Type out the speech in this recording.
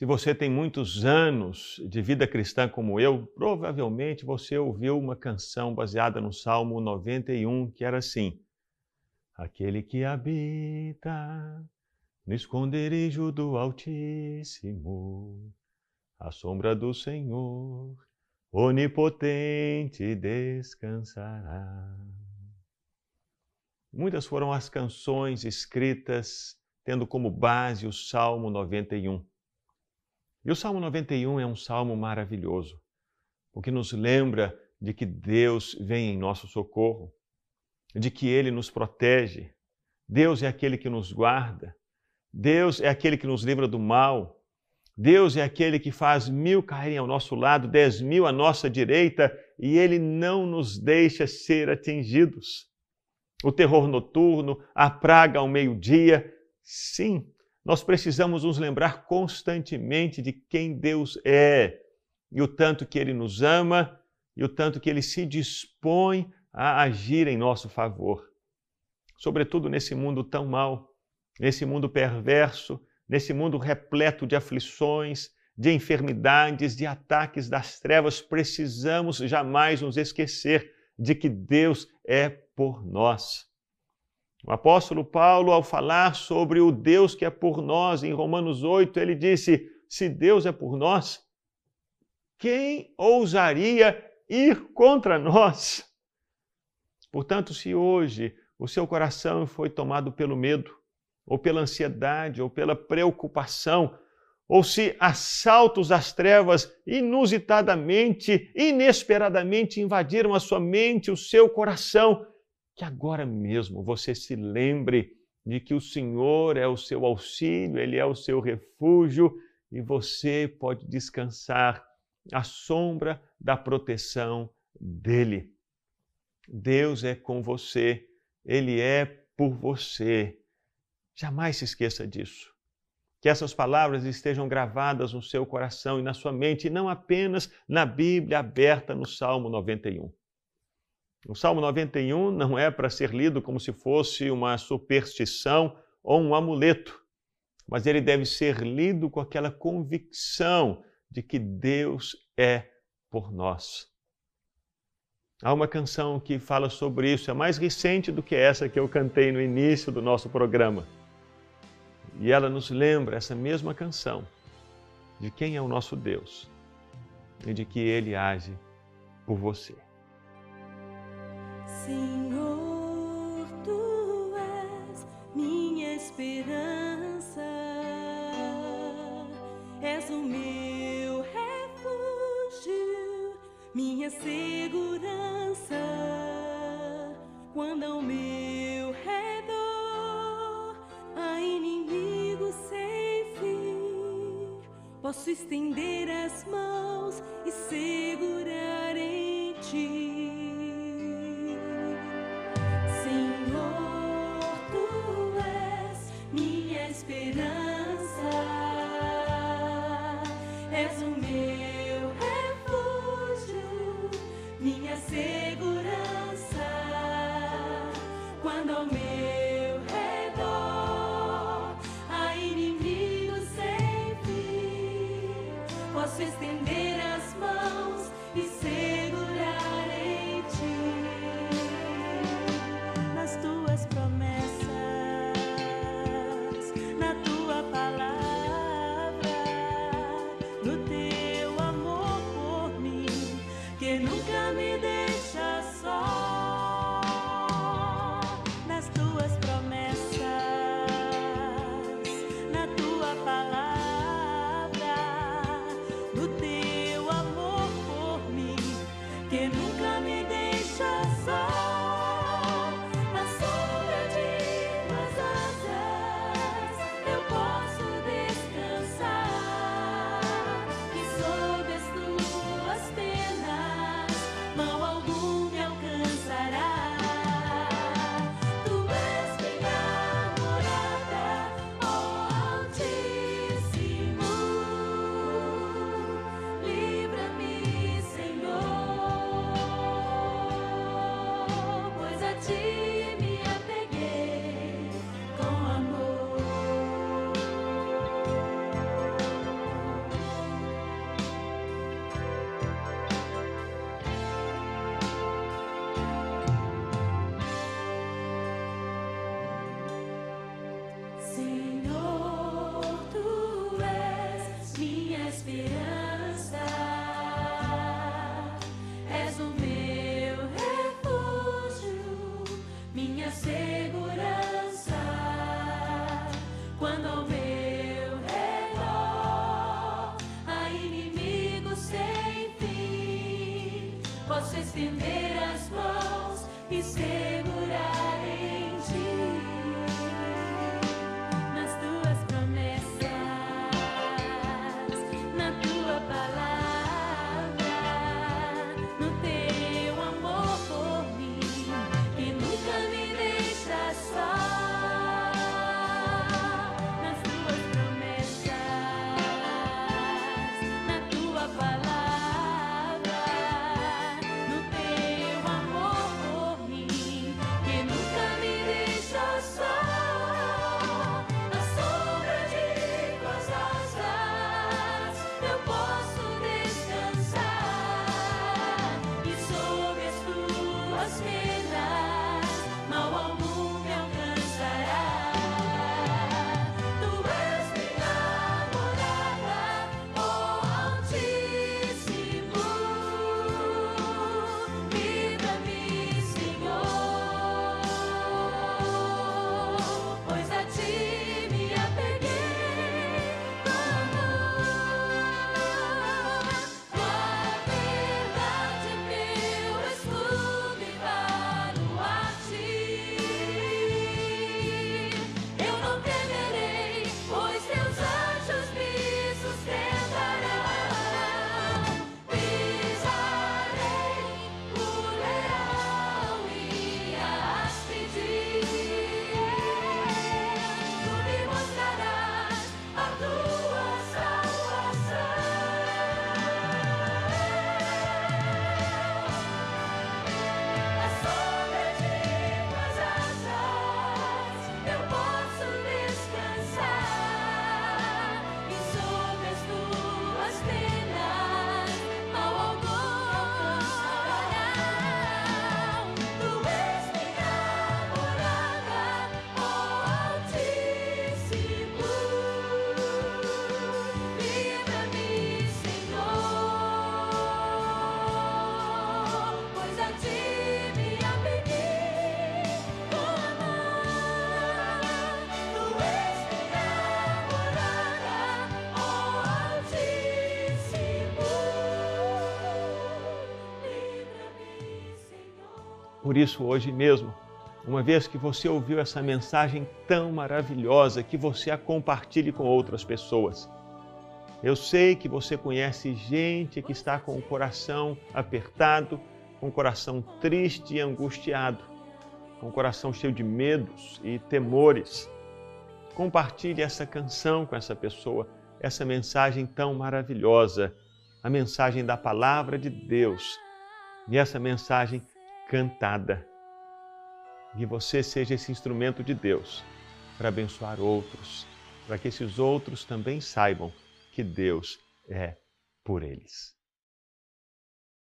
Se você tem muitos anos de vida cristã como eu, provavelmente você ouviu uma canção baseada no Salmo 91 que era assim: Aquele que habita no esconderijo do Altíssimo, à sombra do Senhor, onipotente descansará. Muitas foram as canções escritas tendo como base o Salmo 91. E o Salmo 91 é um salmo maravilhoso, porque nos lembra de que Deus vem em nosso socorro, de que Ele nos protege. Deus é aquele que nos guarda. Deus é aquele que nos livra do mal. Deus é aquele que faz mil caírem ao nosso lado, dez mil à nossa direita, e Ele não nos deixa ser atingidos. O terror noturno, a praga ao meio-dia, sim, nós precisamos nos lembrar constantemente de quem Deus é e o tanto que Ele nos ama e o tanto que Ele se dispõe a agir em nosso favor. Sobretudo nesse mundo tão mau, nesse mundo perverso, nesse mundo repleto de aflições, de enfermidades, de ataques das trevas, precisamos jamais nos esquecer de que Deus é por nós. O apóstolo Paulo, ao falar sobre o Deus que é por nós, em Romanos 8, ele disse: Se Deus é por nós, quem ousaria ir contra nós? Portanto, se hoje o seu coração foi tomado pelo medo, ou pela ansiedade, ou pela preocupação, ou se assaltos das trevas inusitadamente, inesperadamente invadiram a sua mente, o seu coração, que agora mesmo você se lembre de que o Senhor é o seu auxílio, Ele é o seu refúgio e você pode descansar à sombra da proteção dEle. Deus é com você, Ele é por você. Jamais se esqueça disso. Que essas palavras estejam gravadas no seu coração e na sua mente, e não apenas na Bíblia aberta no Salmo 91. O Salmo 91 não é para ser lido como se fosse uma superstição ou um amuleto, mas ele deve ser lido com aquela convicção de que Deus é por nós. Há uma canção que fala sobre isso, é mais recente do que essa que eu cantei no início do nosso programa. E ela nos lembra, essa mesma canção, de quem é o nosso Deus e de que Ele age por você. Senhor, Tu és minha esperança, és o meu refúgio, minha segurança quando ao meu redor há inimigos sem fim. Posso estender as mãos e segurar estender as mãos e ser. Por isso, hoje mesmo, uma vez que você ouviu essa mensagem tão maravilhosa, que você a compartilhe com outras pessoas. Eu sei que você conhece gente que está com o coração apertado, com o coração triste e angustiado, com o coração cheio de medos e temores. Compartilhe essa canção com essa pessoa, essa mensagem tão maravilhosa, a mensagem da palavra de Deus. E essa mensagem cantada. Que você seja esse instrumento de Deus para abençoar outros, para que esses outros também saibam que Deus é por eles.